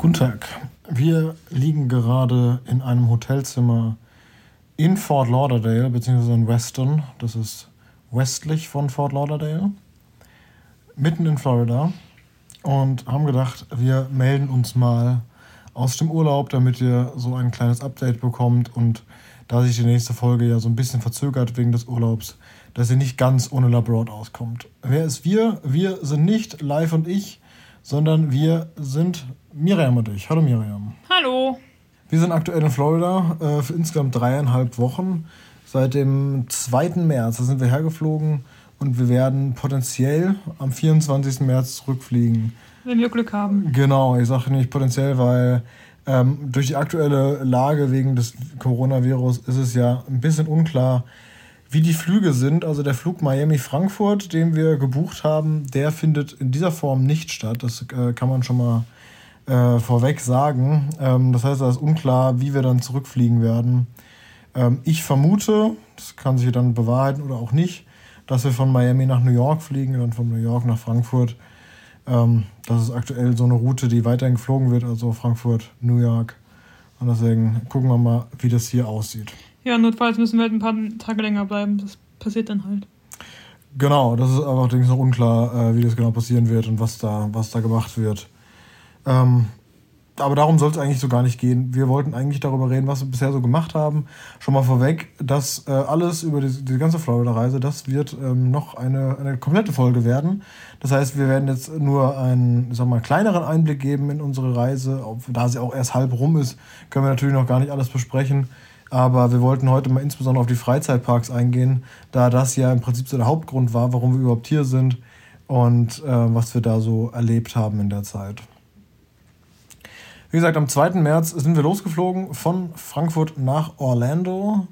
Guten Tag. Wir liegen gerade in einem Hotelzimmer in Fort Lauderdale, beziehungsweise in Weston. Das ist westlich von Fort Lauderdale, mitten in Florida. Und haben gedacht, wir melden uns mal aus dem Urlaub, damit ihr so ein kleines Update bekommt. Und da sich die nächste Folge ja so ein bisschen verzögert wegen des Urlaubs, dass sie nicht ganz ohne Labroad auskommt. Wer ist wir? Wir sind nicht Live und ich, sondern wir sind Miriam und ich. Hallo Miriam. Hallo. Wir sind aktuell in Florida äh, für insgesamt dreieinhalb Wochen. Seit dem 2. März da sind wir hergeflogen und wir werden potenziell am 24. März zurückfliegen. Wenn wir Glück haben. Genau, ich sage nicht potenziell, weil ähm, durch die aktuelle Lage wegen des Coronavirus ist es ja ein bisschen unklar, wie die Flüge sind. Also der Flug Miami-Frankfurt, den wir gebucht haben, der findet in dieser Form nicht statt. Das äh, kann man schon mal äh, vorweg sagen. Ähm, das heißt, da ist unklar, wie wir dann zurückfliegen werden. Ähm, ich vermute, das kann sich dann bewahrheiten oder auch nicht, dass wir von Miami nach New York fliegen und dann von New York nach Frankfurt. Ähm, das ist aktuell so eine Route, die weiterhin geflogen wird, also Frankfurt, New York. Und deswegen gucken wir mal, wie das hier aussieht. Ja, notfalls müssen wir halt ein paar Tage länger bleiben. Das passiert dann halt. Genau, das ist allerdings noch unklar, äh, wie das genau passieren wird und was da, was da gemacht wird. Ähm, aber darum soll es eigentlich so gar nicht gehen. Wir wollten eigentlich darüber reden, was wir bisher so gemacht haben. Schon mal vorweg, dass äh, alles über die, die ganze Florida-Reise, das wird ähm, noch eine, eine komplette Folge werden. Das heißt, wir werden jetzt nur einen sag mal, kleineren Einblick geben in unsere Reise. Da sie auch erst halb rum ist, können wir natürlich noch gar nicht alles besprechen. Aber wir wollten heute mal insbesondere auf die Freizeitparks eingehen, da das ja im Prinzip so der Hauptgrund war, warum wir überhaupt hier sind und äh, was wir da so erlebt haben in der Zeit. Wie gesagt, am 2. März sind wir losgeflogen von Frankfurt nach Orlando.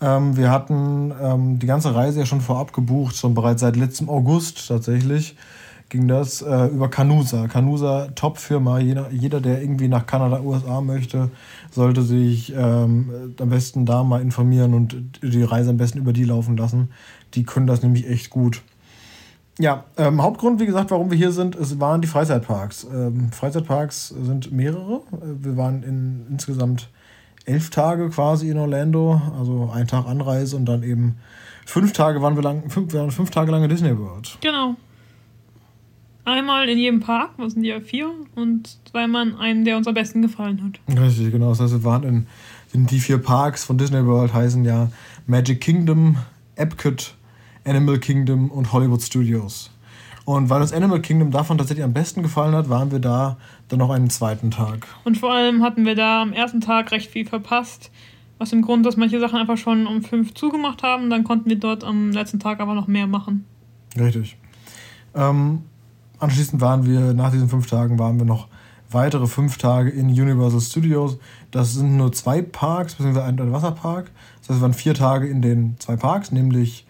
Ähm, wir hatten ähm, die ganze Reise ja schon vorab gebucht, schon bereits seit letztem August tatsächlich ging das äh, über Canusa. Canusa, Top-Firma. Jeder, jeder, der irgendwie nach Kanada, USA möchte, sollte sich ähm, am besten da mal informieren und die Reise am besten über die laufen lassen. Die können das nämlich echt gut. Ja, ähm, Hauptgrund, wie gesagt, warum wir hier sind, es waren die Freizeitparks. Ähm, Freizeitparks sind mehrere. Wir waren in insgesamt elf Tage quasi in Orlando, also ein Tag Anreise und dann eben fünf Tage waren wir lang, fünf, waren fünf Tage lang in Disney World. Genau. Einmal in jedem Park, was sind die ja vier, und zweimal in einem, der uns am besten gefallen hat. Richtig, genau. Das heißt, wir waren in, in die vier Parks von Disney World, heißen ja Magic Kingdom, Epcot, Animal Kingdom und Hollywood Studios. Und weil uns Animal Kingdom davon tatsächlich am besten gefallen hat, waren wir da dann noch einen zweiten Tag. Und vor allem hatten wir da am ersten Tag recht viel verpasst. Was im Grund, dass manche Sachen einfach schon um fünf zugemacht haben. Dann konnten wir dort am letzten Tag aber noch mehr machen. Richtig. Ähm, anschließend waren wir, nach diesen fünf Tagen, waren wir noch weitere fünf Tage in Universal Studios. Das sind nur zwei Parks, beziehungsweise ein Wasserpark. Das heißt, wir waren vier Tage in den zwei Parks, nämlich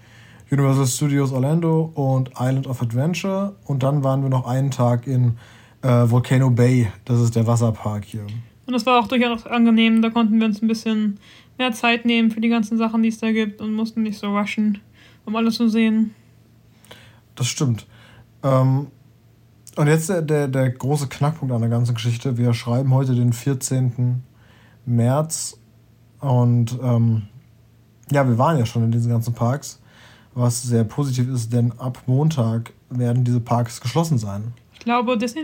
Universal Studios Orlando und Island of Adventure. Und dann waren wir noch einen Tag in äh, Volcano Bay. Das ist der Wasserpark hier. Und das war auch durchaus angenehm. Da konnten wir uns ein bisschen mehr Zeit nehmen für die ganzen Sachen, die es da gibt und mussten nicht so rushen, um alles zu sehen. Das stimmt. Ähm, und jetzt der, der, der große Knackpunkt an der ganzen Geschichte. Wir schreiben heute den 14. März und ähm, ja, wir waren ja schon in diesen ganzen Parks was sehr positiv ist, denn ab Montag werden diese Parks geschlossen sein. Ich glaube, Disney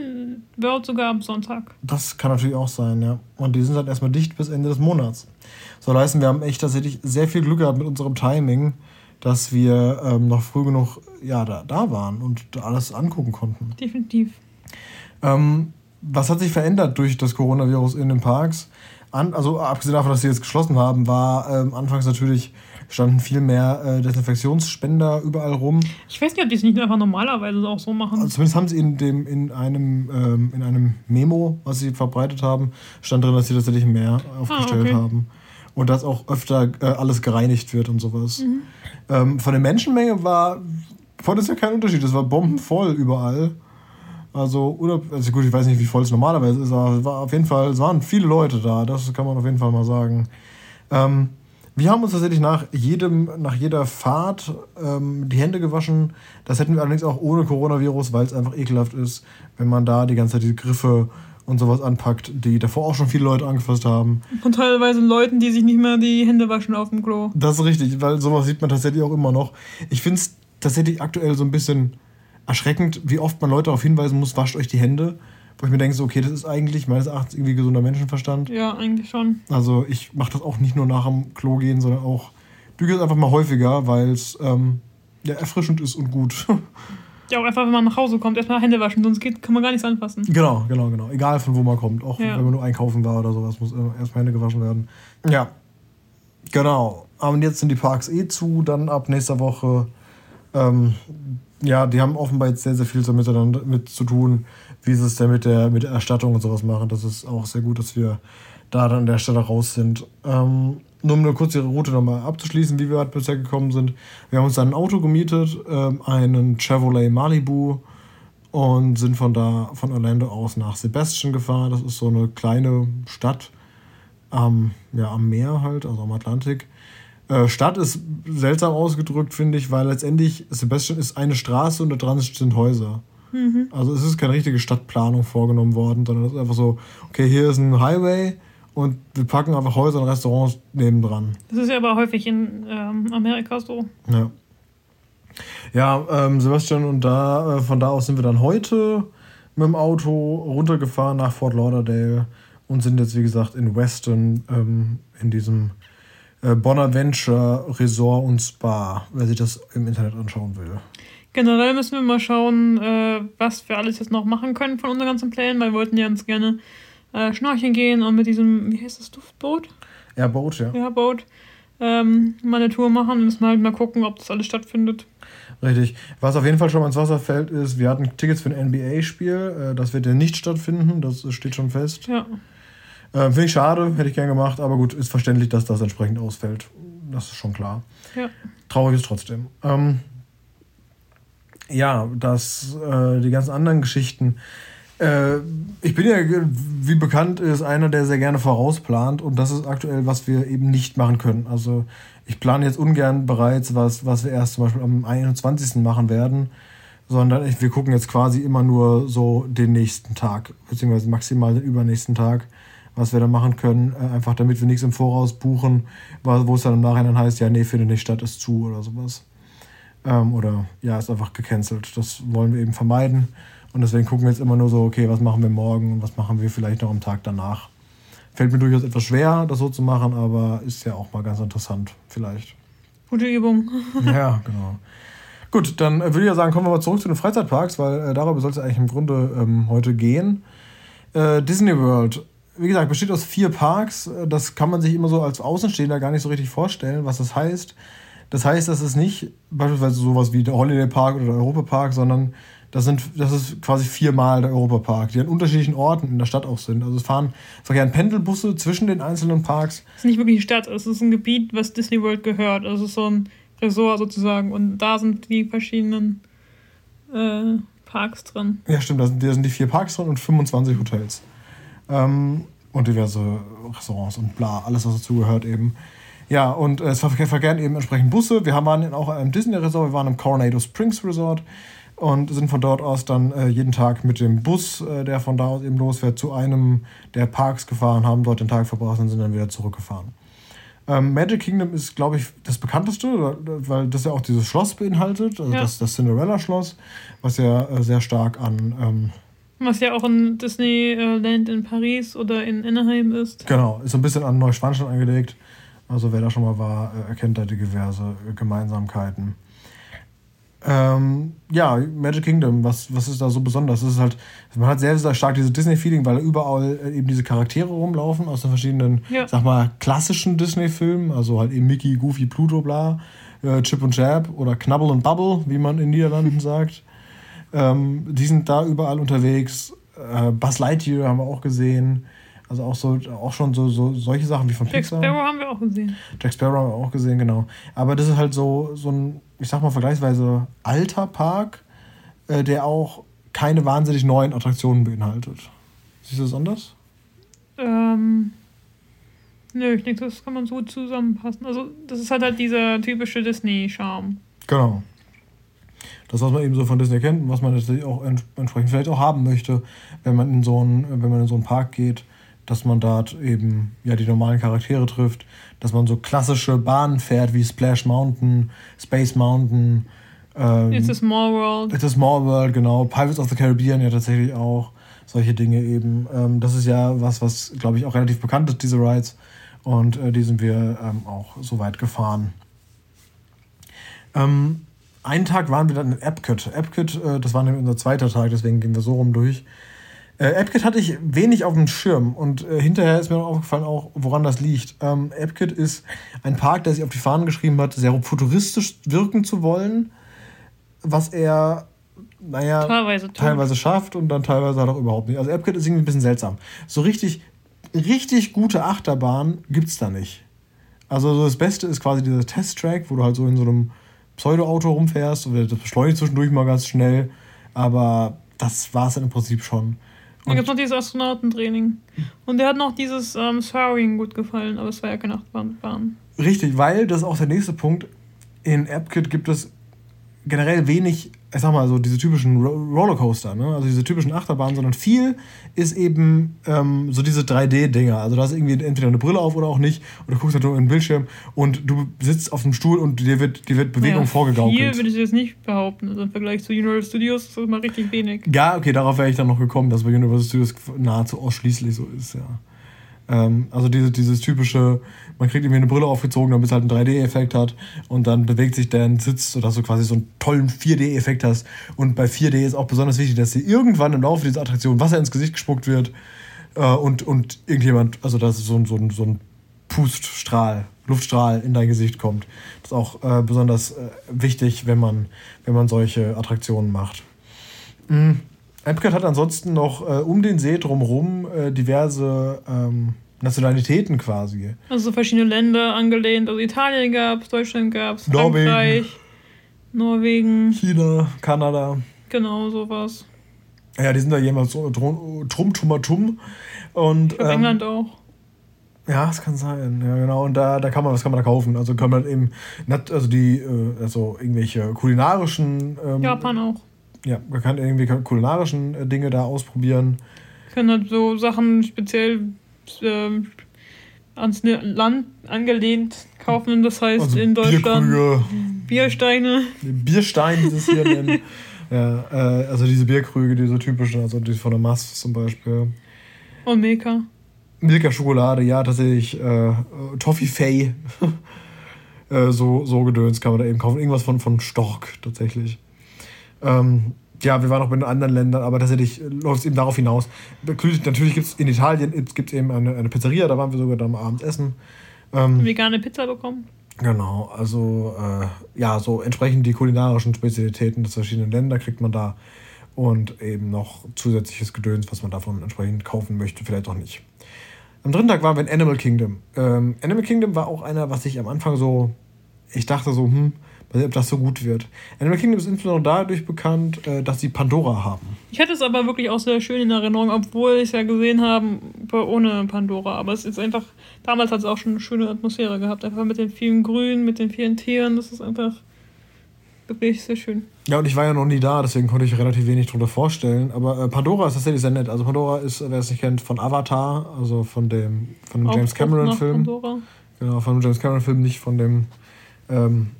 wird sogar am Sonntag. Das kann natürlich auch sein, ja. Und die sind dann erstmal dicht bis Ende des Monats. So leisten wir haben echt tatsächlich sehr viel Glück gehabt mit unserem Timing, dass wir ähm, noch früh genug ja, da, da waren und alles angucken konnten. Definitiv. Ähm, was hat sich verändert durch das Coronavirus in den Parks? An, also abgesehen davon, dass sie jetzt geschlossen haben, war ähm, anfangs natürlich standen viel mehr äh, Desinfektionsspender überall rum. Ich weiß nicht, ob die es nicht einfach normalerweise auch so machen. Also zumindest haben sie in, dem, in, einem, ähm, in einem Memo, was sie verbreitet haben, stand drin, dass sie tatsächlich mehr aufgestellt ah, okay. haben. Und dass auch öfter äh, alles gereinigt wird und sowas. Mhm. Ähm, von der Menschenmenge war, war das ja kein Unterschied. Es war bombenvoll überall. Also, oder, also gut, ich weiß nicht, wie voll es normalerweise ist, aber es war auf jeden Fall, es waren viele Leute da, das kann man auf jeden Fall mal sagen. Ähm, wir haben uns tatsächlich nach, jedem, nach jeder Fahrt ähm, die Hände gewaschen. Das hätten wir allerdings auch ohne Coronavirus, weil es einfach ekelhaft ist, wenn man da die ganze Zeit die Griffe und sowas anpackt, die davor auch schon viele Leute angefasst haben. Von teilweise Leuten, die sich nicht mehr die Hände waschen auf dem Klo. Das ist richtig, weil sowas sieht man tatsächlich auch immer noch. Ich finde es tatsächlich aktuell so ein bisschen erschreckend, wie oft man Leute darauf hinweisen muss, wascht euch die Hände. Wo ich mir denke, so, okay, das ist eigentlich meines Erachtens irgendwie gesunder Menschenverstand. Ja, eigentlich schon. Also ich mache das auch nicht nur nach dem Klo gehen, sondern auch, du gehst einfach mal häufiger, weil es ähm, ja, erfrischend ist und gut. Ja, auch einfach, wenn man nach Hause kommt, erstmal Hände waschen, sonst geht, kann man gar nichts anfassen. Genau, genau, genau. Egal von wo man kommt. Auch Ja. wenn man nur einkaufen war oder sowas, muss immer erstmal Hände gewaschen werden. Ja. Genau. Aber jetzt sind die Parks eh zu, dann ab nächster Woche. Ähm, ja, die haben offenbar jetzt sehr, sehr viel damit, dann- mit zu tun, wie sie es denn mit der, mit der Erstattung und sowas machen. Das ist auch sehr gut, dass wir da dann an der Stelle raus sind. Ähm, nur um eine kurze Route nochmal abzuschließen, wie wir halt bisher gekommen sind. Wir haben uns dann ein Auto gemietet, ähm, einen Chevrolet Malibu und sind von da von Orlando aus nach Sebastian gefahren. Das ist so eine kleine Stadt am, ja, am Meer halt, also am Atlantik. Äh, Stadt ist seltsam ausgedrückt, finde ich, weil letztendlich Sebastian ist eine Straße und da dran sind Häuser. Also es ist keine richtige Stadtplanung vorgenommen worden, sondern es ist einfach so, okay, hier ist ein Highway und wir packen einfach Häuser und Restaurants nebendran. Das ist ja aber häufig in ähm, Amerika so. Ja. Ja, ähm, Sebastian, und da, äh, von da aus sind wir dann heute mit dem Auto runtergefahren nach Fort Lauderdale und sind jetzt, wie gesagt, in Weston, ähm, in diesem äh, Bonaventure Resort und Spa, wer sich das im Internet anschauen will. Generell müssen wir mal schauen, äh, was wir alles jetzt noch machen können von unseren ganzen Plänen, weil wir wollten ja ganz gerne äh, schnorcheln gehen und mit diesem, wie heißt das, Duftboot? Ja, Boot, ja. Ja, Boot. Ähm, mal eine Tour machen und müssen halt mal gucken, ob das alles stattfindet. Richtig. Was auf jeden Fall schon mal ins Wasser fällt, ist, wir hatten Tickets für ein NBA-Spiel. Äh, das wird ja nicht stattfinden, das steht schon fest. Ja. Äh, Finde ich schade, hätte ich gern gemacht, aber gut, ist verständlich, dass das entsprechend ausfällt. Das ist schon klar. Ja. Traurig ist trotzdem. Ähm, ja, das, äh, die ganzen anderen Geschichten. Äh, ich bin ja, wie bekannt ist, einer, der sehr gerne vorausplant und das ist aktuell, was wir eben nicht machen können. Also ich plane jetzt ungern bereits, was, was wir erst zum Beispiel am 21. machen werden, sondern ich, wir gucken jetzt quasi immer nur so den nächsten Tag, beziehungsweise maximal den übernächsten Tag, was wir da machen können, äh, einfach damit wir nichts im Voraus buchen, wo es dann im Nachhinein heißt, ja, nee, findet nicht statt, ist zu oder sowas. Ähm, oder ja, ist einfach gecancelt. Das wollen wir eben vermeiden. Und deswegen gucken wir jetzt immer nur so, okay, was machen wir morgen und was machen wir vielleicht noch am Tag danach. Fällt mir durchaus etwas schwer, das so zu machen, aber ist ja auch mal ganz interessant, vielleicht. Gute Übung. Ja, genau. Gut, dann äh, würde ich ja sagen, kommen wir mal zurück zu den Freizeitparks, weil äh, darüber soll es eigentlich im Grunde ähm, heute gehen. Äh, Disney World, wie gesagt, besteht aus vier Parks. Äh, Das kann man sich immer so als Außenstehender gar nicht so richtig vorstellen, was das heißt. Das heißt, das ist nicht beispielsweise sowas wie der Holiday Park oder der Europa Park, sondern das, sind, das ist quasi viermal der Europa Park, die an unterschiedlichen Orten in der Stadt auch sind. Also es fahren verkehren Pendelbusse zwischen den einzelnen Parks. Es ist nicht wirklich eine Stadt, es ist ein Gebiet, was Disney World gehört. Also es ist so ein Resort sozusagen. Und da sind die verschiedenen äh, Parks drin. Ja, stimmt, da sind, da sind die vier Parks drin und 25 Hotels. Ähm, und diverse Restaurants und bla, alles, was dazugehört eben. Ja, und äh, es verkehr- verkehren eben entsprechend Busse. Wir haben- waren auch im Disney-Resort, wir waren im Coronado Springs Resort und sind von dort aus dann äh, jeden Tag mit dem Bus, äh, der von da aus eben losfährt, zu einem der Parks gefahren, haben dort den Tag verbracht und sind dann wieder zurückgefahren. Ähm, Magic Kingdom ist, glaube ich, das bekannteste, weil das ja auch dieses Schloss beinhaltet, also Ja. das, das Cinderella-Schloss, was ja äh, sehr stark an ähm, Was ja auch in Disneyland in Paris oder in Anaheim ist. Genau, ist so ein bisschen an Neuschwanstein angelegt. Also wer da schon mal war, äh, erkennt da die diverse äh, Gemeinsamkeiten. Ähm, ja, Magic Kingdom, was, was ist da so besonders? Das ist halt, man hat sehr, sehr stark dieses Disney-Feeling, weil überall äh, eben diese Charaktere rumlaufen aus den verschiedenen, Ja. sag mal, klassischen Disney-Filmen. Also halt eben Mickey, Goofy, Pluto, bla, äh, Chip und Jab oder Knabbel und Bubble, wie man in Niederlanden sagt. Ähm, die sind da überall unterwegs. Äh, Buzz Lightyear haben wir auch gesehen. Also auch so, auch schon so, so solche Sachen wie von Jack Pixar. Sparrow haben wir auch gesehen. Jack Sparrow haben wir auch gesehen, genau. Aber das ist halt so, so ein, ich sag mal, vergleichsweise alter Park, äh, der auch keine wahnsinnig neuen Attraktionen beinhaltet. Siehst du das anders? Ähm, nö, ich denke, das kann man so zusammenpassen. Also, das ist halt halt dieser typische Disney-Charme. Genau. Das, was man eben so von Disney kennt und was man natürlich auch entsprechend vielleicht auch haben möchte, wenn man in so einen, wenn man in so einen Park geht, dass man dort eben ja die normalen Charaktere trifft, dass man so klassische Bahnen fährt wie Splash Mountain, Space Mountain. Ähm, It's a Small World. It's a Small World, genau. Pirates of the Caribbean ja tatsächlich auch. Solche Dinge eben. Ähm, das ist ja was, was, glaube ich, auch relativ bekannt ist, diese Rides. Und äh, die sind wir ähm, auch so weit gefahren. Ähm, einen Tag waren wir dann in Epcot. Epcot, äh, das war nämlich unser zweiter Tag, deswegen gehen wir so rum durch. Äh, Epcot hatte ich wenig auf dem Schirm und äh, hinterher ist mir noch aufgefallen, auch woran das liegt. Ähm, Epcot ist ein Park, der sich auf die Fahnen geschrieben hat, sehr futuristisch wirken zu wollen, was er, naja, teilweise, teilweise schafft und dann teilweise halt auch überhaupt nicht. Also Epcot ist irgendwie ein bisschen seltsam. So richtig, richtig gute Achterbahn gibt es da nicht. Also das Beste ist quasi dieser Test-Track, wo du halt so in so einem Pseudo-Auto rumfährst und das beschleunigt zwischendurch mal ganz schnell, aber das war es im Prinzip schon. Dann gibt es noch dieses Astronautentraining. Und der hat noch dieses ähm, Soaring gut gefallen, aber es war ja keine Achterbahn. Richtig, weil das ist auch der nächste Punkt. In AppKit gibt es generell wenig ich sag mal so, diese typischen Rollercoaster, ne? also diese typischen Achterbahnen, sondern viel ist eben ähm, so diese 3D-Dinger. Also da hast irgendwie entweder eine Brille auf oder auch nicht und du guckst halt nur in den Bildschirm und du sitzt auf dem Stuhl und dir wird, dir wird Bewegung ja, vorgegaukelt. Viel würde ich jetzt nicht behaupten. Also im Vergleich zu Universal Studios ist das mal richtig wenig. Ja, okay, darauf wäre ich dann noch gekommen, dass bei Universal Studios nahezu ausschließlich so ist, ja. Ähm, also diese, dieses typische, man kriegt irgendwie eine Brille aufgezogen, damit es halt einen 3D-Effekt hat und dann bewegt sich der Sitz, sodass du quasi so einen tollen 4D-Effekt hast. Und bei 4D ist auch besonders wichtig, dass dir irgendwann im Laufe dieser Attraktion Wasser ins Gesicht gespuckt wird äh, und, und irgendjemand, also dass so, ein so, so ein Puststrahl, Luftstrahl in dein Gesicht kommt. Das ist auch äh, besonders äh, wichtig, wenn man, wenn man solche Attraktionen macht. Mhm. Epcot hat ansonsten noch äh, um den See drumherum äh, diverse ähm, Nationalitäten quasi. Also verschiedene Länder angelehnt. Also Italien gab es, Deutschland gab es, Frankreich, Norwegen. China, Kanada. Genau, sowas. Ja, die sind da jemals so drum, drum, tum, Und, ähm, England auch. Ja, es kann sein. Ja, genau. Und da, da kann man, was kann man da kaufen? Also kann man eben, also die, äh, also irgendwelche kulinarischen. Ähm, Japan auch ja, man kann irgendwie kulinarischen äh, Dinge da ausprobieren. Können halt so Sachen speziell äh, ans Land angelehnt kaufen. Das heißt also in Deutschland Bierkrüge. Biersteine. Bierstein, wie es hier nennen. Ja, äh, also diese Bierkrüge, diese typischen, also die von der Mass zum Beispiel. Und Milka. Milka Schokolade, ja, tatsächlich. Äh, Toffee Fay. äh, so, so Gedöns kann man da eben kaufen. Irgendwas von, von Stork tatsächlich. Ähm, ja, wir waren auch in anderen Ländern, aber tatsächlich läuft es eben darauf hinaus. Natürlich gibt es in Italien gibt's eben eine, eine Pizzeria, da waren wir sogar dann abends essen. Ähm, Vegane Pizza bekommen. Genau, also äh, ja, so entsprechend die kulinarischen Spezialitäten des verschiedenen Länder kriegt man da und eben noch zusätzliches Gedöns, was man davon entsprechend kaufen möchte, vielleicht auch nicht. Am dritten Tag waren wir in Animal Kingdom. Ähm, Animal Kingdom war auch einer, was ich am Anfang so, ich dachte so, hm, weiß nicht, ob das so gut wird. Animal Kingdom ist insbesondere dadurch bekannt, äh, dass sie Pandora haben. Ich hatte es aber wirklich auch sehr schön in Erinnerung, obwohl ich es ja gesehen habe ohne Pandora. Aber es ist einfach, damals hat es auch schon eine schöne Atmosphäre gehabt. Einfach mit den vielen Grünen, mit den vielen Tieren. Das ist einfach wirklich sehr schön. Ja, und ich war ja noch nie da, deswegen konnte ich relativ wenig darunter vorstellen. Aber äh, Pandora ist tatsächlich sehr nett. Also Pandora ist, wer es nicht kennt, von Avatar, also von dem, von dem James Cameron-Film. Genau, von dem James Cameron-Film, nicht von dem ähm,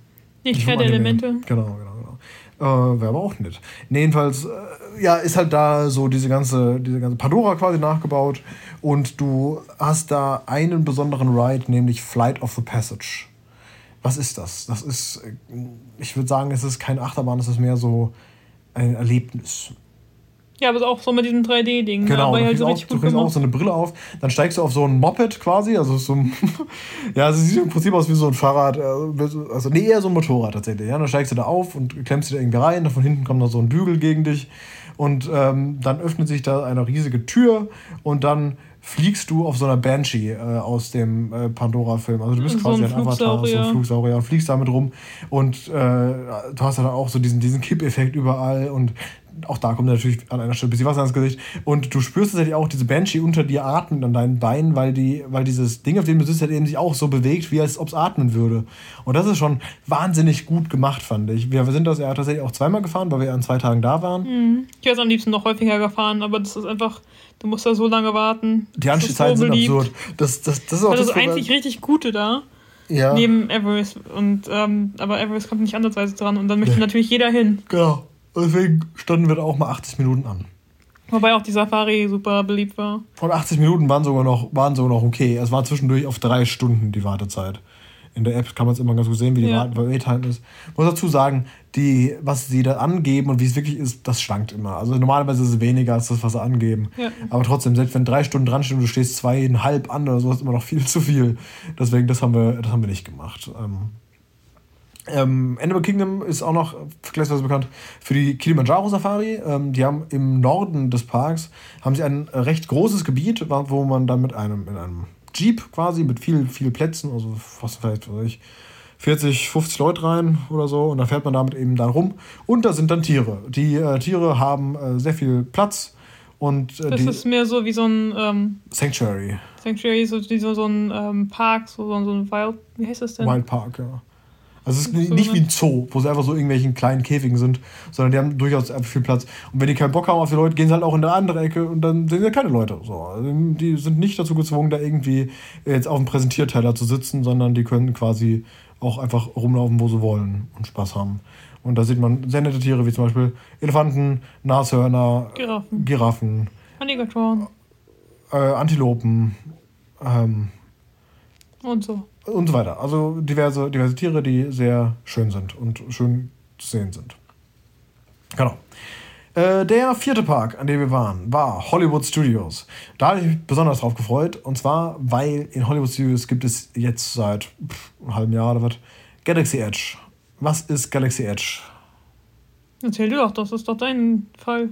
nicht Pferdeelemente. Genau, genau, genau. Äh, Wäre aber auch nett. Nee, jedenfalls, äh, ja, ist halt da so diese ganze, diese ganze Pandora quasi nachgebaut. Und du hast da einen besonderen Ride, nämlich Flight of the Passage. Was ist das? Das ist, äh, ich würde sagen, es ist kein Achterbahn, es ist mehr so ein Erlebnis. Ja, aber auch so mit diesem 3D-Ding. Ne? Genau, ne? halt so auch, du kriegst auch so eine Brille auf, dann steigst du auf so ein Moped quasi, also so ein, ja, also es sieht im Prinzip aus wie so ein Fahrrad, äh, also nee, eher so ein Motorrad tatsächlich. Ja? Dann steigst du da auf und klemmst dich da irgendwie rein, von hinten kommt noch so ein Bügel gegen dich und ähm, dann öffnet sich da eine riesige Tür und dann fliegst du auf so einer Banshee äh, aus dem äh, Pandora-Film. Also du bist so quasi ein, ein Avatar, so ein Flugsaurier und fliegst damit rum. Und äh, du hast dann auch so diesen, diesen Kippeffekt überall und auch da kommt natürlich an einer Stelle ein bisschen Wasser ins Gesicht. Und du spürst tatsächlich auch diese Banshee unter dir atmen an deinen Beinen, weil, die, weil dieses Ding, auf dem du sitzt, halt eben sich auch so bewegt, wie als ob es atmen würde. Und das ist schon wahnsinnig gut gemacht, fand ich. Wir sind das ja tatsächlich auch zweimal gefahren, weil wir an zwei Tagen da waren. Mhm. Ich wäre am liebsten noch häufiger gefahren, aber das ist einfach, du musst da so lange warten. Die Anstehzeiten so sind absurd. Das, das, das ist auch das, das eigentlich richtig Gute da. Ja. Neben Everest. Und, ähm, aber Everest kommt nicht ansatzweise dran und dann möchte nee. natürlich jeder hin. Genau. Deswegen standen wir da auch mal 80 Minuten an. Wobei auch die Safari super beliebt war. Und 80 Minuten waren sogar noch, waren sogar noch okay. Es war zwischendurch auf drei Stunden die Wartezeit. In der App kann man es immer ganz gut sehen, wie die ja. Waittime ist. Ich muss dazu sagen, die, was sie da angeben und wie es wirklich ist, das schwankt immer. Also normalerweise ist es weniger als das, was sie angeben. Ja. Aber trotzdem, selbst wenn drei Stunden dran stehen und du stehst zweieinhalb an oder so, ist immer noch viel zu viel. Deswegen, das haben wir, das haben wir nicht gemacht. Ähm, ähm, Animal Kingdom ist auch noch vergleichsweise bekannt für die Kilimanjaro Safari. Ähm, die haben im Norden des Parks haben sie ein recht großes Gebiet, wo man dann mit einem, in einem Jeep quasi mit viel, viel Plätzen, also fast vielleicht weiß ich, 40, 50 Leute rein oder so und dann fährt man damit eben dann rum und da sind dann Tiere. Die äh, Tiere haben äh, sehr viel Platz und äh, das ist mehr so wie so ein ähm, Sanctuary. Sanctuary, so, so, so ein ähm, Park, so, so ein Wild, wie heißt das denn? Wild Park, ja. Also es ist nicht wie ein Zoo, wo sie einfach so irgendwelchen kleinen Käfigen sind, sondern die haben durchaus einfach viel Platz. Und wenn die keinen Bock haben auf die Leute, gehen sie halt auch in eine andere Ecke und dann sehen sie keine Leute. So, also die sind nicht dazu gezwungen, da irgendwie jetzt auf dem Präsentierteller zu sitzen, sondern die können quasi auch einfach rumlaufen, wo sie wollen und Spaß haben. Und da sieht man sehr nette Tiere, wie zum Beispiel Elefanten, Nashörner, Giraffen, Giraffen Alligatoren, äh, Antilopen ähm, und so und so weiter. Also diverse, diverse Tiere, die sehr schön sind und schön zu sehen sind. Genau. Äh, der vierte Park, an dem wir waren, war Hollywood Studios. Da habe ich mich besonders drauf gefreut. Und zwar, weil in Hollywood Studios gibt es jetzt seit pff, einem halben Jahr oder was Galaxy Edge. Was ist Galaxy Edge? Erzähl dir doch, das ist doch dein Fall.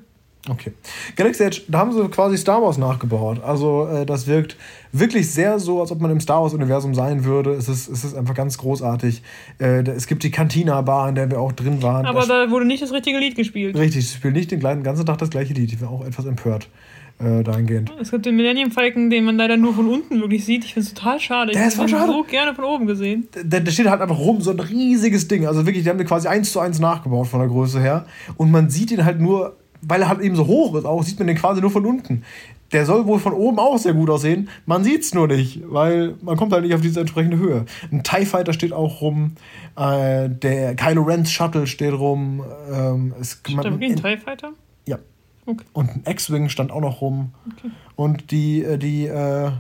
Okay. Galaxy Edge, da haben sie quasi Star Wars nachgebaut. Also äh, das wirkt wirklich sehr so, als ob man im Star Wars-Universum sein würde. Es ist, es ist einfach ganz großartig. Äh, es gibt die Cantina-Bar, in der wir auch drin waren. Aber da wurde nicht das richtige Lied gespielt. Richtig, sie spielen nicht den ganzen Tag das gleiche Lied. Ich war auch etwas empört. Äh, dahingehend. Es gibt den Millennium Falcon, den man leider nur von unten wirklich sieht. Ich finde es total schade. Der ich hätte ihn so gerne von oben gesehen. Der, der, steht halt einfach rum, so ein riesiges Ding. Also wirklich, die haben den quasi eins zu eins nachgebaut von der Größe her. Und man sieht ihn halt nur weil er halt eben so hoch ist, auch sieht man den quasi nur von unten. Der soll wohl von oben auch sehr gut aussehen. Man sieht es nur nicht, weil man kommt halt nicht auf diese entsprechende Höhe. Ein TIE Fighter steht auch rum. Äh, der Kylo Ren's Shuttle steht rum. Ähm, es, man, da wirklich ein TIE Fighter? Ja. Okay. Und ein X-Wing stand auch noch rum. Okay. Und die, äh, die, äh,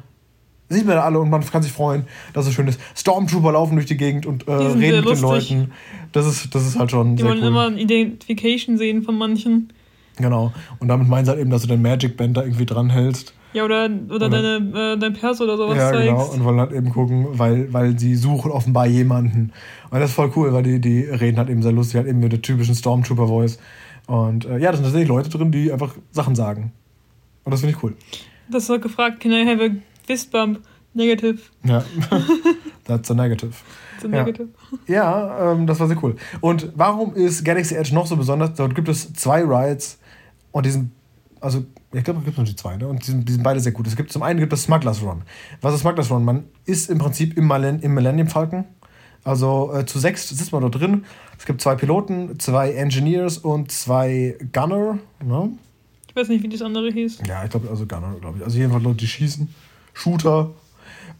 sieht man da alle und man kann sich freuen, dass es schön ist. Stormtrooper laufen durch die Gegend und äh, reden mit den Leuten. Das ist, das ist halt schon. Die wollen cool. immer Identification sehen von manchen. Genau. Und damit meinen sie halt eben, dass du dein Magic Band da irgendwie dranhältst. Ja, oder, oder und deine, äh, dein Perso oder sowas ja, zeigst. Ja, genau. Und wollen halt eben gucken, weil, weil sie suchen offenbar jemanden. Und das ist voll cool, weil die, die reden halt eben sehr lustig, halt eben mit der typischen Stormtrooper-Voice. Und äh, ja, da sind tatsächlich Leute drin, die einfach Sachen sagen. Und das finde ich cool. Das wird gefragt, can I have a fist bump? Negative. Ja, that's a negative. That's a negative. Ja, ja ähm, das war sehr cool. Und warum ist Galaxy Edge noch so besonders? Dort gibt es zwei Rides und die sind, also ich glaube, es gibt nur die zwei, ne? Und die sind, die sind, beide sehr gut. Es gibt zum einen gibt es Smugglers Run. Was ist Smugglers Run? Man ist im Prinzip im, Millenn im Millennium Falcon. Also äh, zu sechs sitzt man dort drin. Es gibt zwei Piloten, zwei Engineers und zwei Gunner. Ne? Ich weiß nicht, wie das andere hieß. Ja, ich glaube, also Gunner, glaube ich. Also jedenfalls Leute, die schießen. Shooter,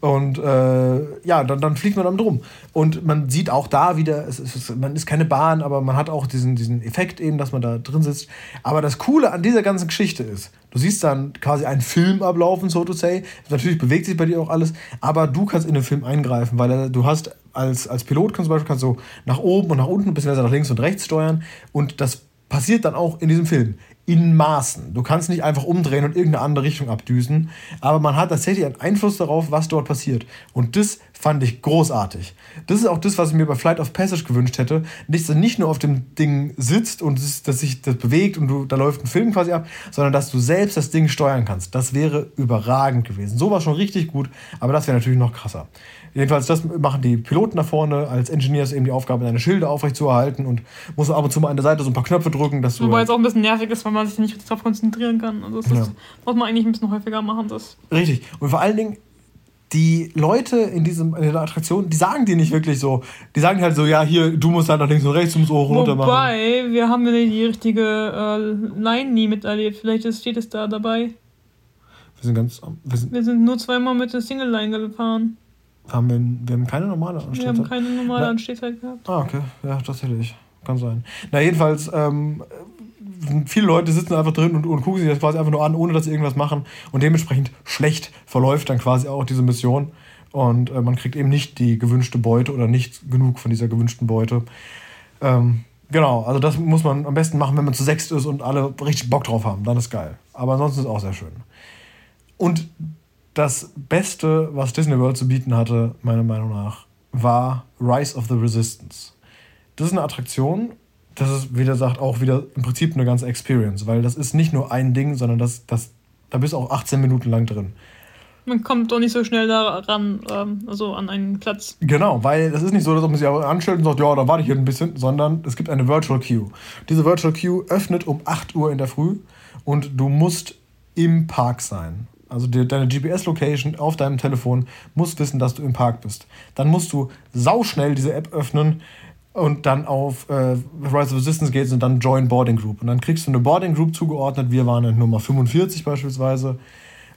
und äh, ja, dann, dann fliegt man dann drum. Und man sieht auch da wieder, es ist, man ist keine Bahn, aber man hat auch diesen, diesen Effekt eben, dass man da drin sitzt. Aber das Coole an dieser ganzen Geschichte ist, du siehst dann quasi einen Film ablaufen, so to say. Natürlich bewegt sich bei dir auch alles, aber du kannst in den Film eingreifen, weil du hast als, als Pilot kannst, zum Beispiel kannst du nach oben und nach unten, bisschen nach links und rechts steuern. Und das passiert dann auch in diesem Film in Maßen. Du kannst nicht einfach umdrehen und irgendeine andere Richtung abdüsen, aber man hat tatsächlich einen Einfluss darauf, was dort passiert. Und das Fand ich großartig. Das ist auch das, was ich mir bei Flight of Passage gewünscht hätte. Dass du nicht nur auf dem Ding sitzt und dass sich das bewegt und du, da läuft ein Film quasi ab, sondern dass du selbst das Ding steuern kannst. Das wäre überragend gewesen. So war schon richtig gut, aber das wäre natürlich noch krasser. Jedenfalls, das machen die Piloten da vorne als Engineers eben die Aufgabe, deine Schilde aufrechtzuerhalten und muss ab und zu mal an der Seite so ein paar Knöpfe drücken, dass du. Wobei es auch ein bisschen nervig ist, weil man sich nicht darauf konzentrieren kann. Also das ja. muss man eigentlich ein bisschen häufiger machen. Das. Richtig. Und vor allen Dingen, die Leute in, diesem, in der Attraktion, die sagen dir nicht wirklich so. Die sagen halt so, ja, hier, du musst halt nach links und rechts, du musst hoch und runter machen. Wobei, wir haben ja die richtige äh, Line nie miterlebt. Vielleicht steht es da dabei. Wir sind ganz. Wir sind, wir sind nur zweimal mit der Single Line gefahren. Haben wir, wir haben keine normale Anstehzeit? Wir haben keine normale Anstehzeit gehabt. Ah, okay. Ja, tatsächlich. Kann sein. Na, jedenfalls, ähm, viele Leute sitzen einfach drin und, und gucken sich das quasi einfach nur an, ohne dass sie irgendwas machen. Und dementsprechend schlecht verläuft dann quasi auch diese Mission. Und äh, man kriegt eben nicht die gewünschte Beute oder nicht genug von dieser gewünschten Beute. Ähm, genau, also das muss man am besten machen, wenn man zu sechst ist und alle richtig Bock drauf haben. Dann ist geil. Aber ansonsten ist es auch sehr schön. Und das Beste, was Disney World zu bieten hatte, meiner Meinung nach, war Rise of the Resistance. Das ist eine Attraktion, das ist, wie der sagt, auch wieder im Prinzip eine ganze Experience, weil das ist nicht nur ein Ding, sondern das, das, da bist du auch 18 Minuten lang drin. Man kommt doch nicht so schnell daran, ähm, also an einen Platz. Genau, weil das ist nicht so, dass man sich anstellt und sagt, ja, da warte ich hier ein bisschen, sondern es gibt eine Virtual Queue. Diese Virtual Queue öffnet um 8 Uhr in der Früh und du musst im Park sein. Also die, deine GPS-Location auf deinem Telefon muss wissen, dass du im Park bist. Dann musst du sauschnell diese App öffnen und dann auf äh, Rise of Resistance gehst und dann Join Boarding Group. Und dann kriegst du eine Boarding Group zugeordnet. Wir waren in Nummer 45 beispielsweise.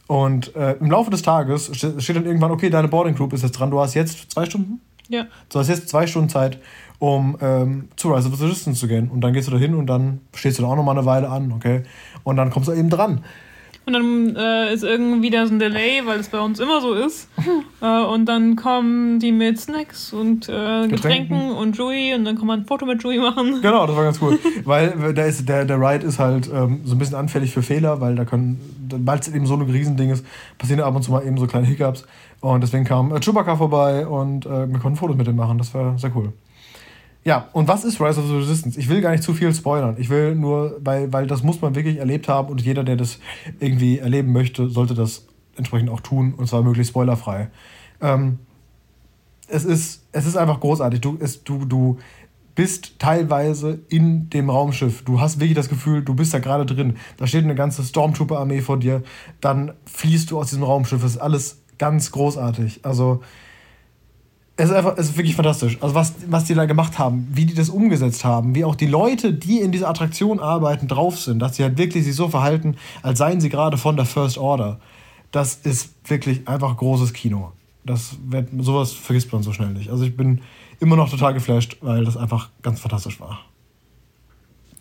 Und äh, im Laufe des Tages steht dann irgendwann, okay, deine Boarding Group ist jetzt dran. Du hast jetzt zwei Stunden? Ja. Du hast jetzt zwei Stunden Zeit, um ähm, zu Rise of Resistance zu gehen. Und dann gehst du da hin und dann stehst du da auch nochmal eine Weile an, okay? Und dann kommst du eben dran. Und dann äh, ist irgendwie wieder so ein Delay, weil es bei uns immer so ist. äh, und dann kommen die mit Snacks und äh, Getränken, Getränken und Joey und dann kann man ein Foto mit Joey machen. Genau, das war ganz cool. weil da ist, der, der Ride ist halt ähm, so ein bisschen anfällig für Fehler, weil da können, weil es eben so ein Riesending ist, passieren ab und zu mal eben so kleine Hiccups. Und deswegen kam äh, Chewbacca vorbei und äh, wir konnten Fotos mit ihm machen. Das war sehr cool. Ja, und was ist Rise of the Resistance? Ich will gar nicht zu viel spoilern. Ich will nur, weil, weil das muss man wirklich erlebt haben und jeder, der das irgendwie erleben möchte, sollte das entsprechend auch tun und zwar möglichst spoilerfrei. Ähm, es, ist, es ist einfach großartig. Du, es, du, du bist teilweise in dem Raumschiff. Du hast wirklich das Gefühl, du bist da gerade drin. Da steht eine ganze Stormtrooper-Armee vor dir. Dann fließt du aus diesem Raumschiff. Das ist alles ganz großartig. Also es ist einfach, es ist wirklich fantastisch. Also was, was die da gemacht haben, wie die das umgesetzt haben, wie auch die Leute, die in dieser Attraktion arbeiten, drauf sind, dass sie halt wirklich sich so verhalten, als seien sie gerade von der First Order. Das ist wirklich einfach großes Kino. Das wird, sowas vergisst man so schnell nicht. Also ich bin immer noch total geflasht, weil das einfach ganz fantastisch war.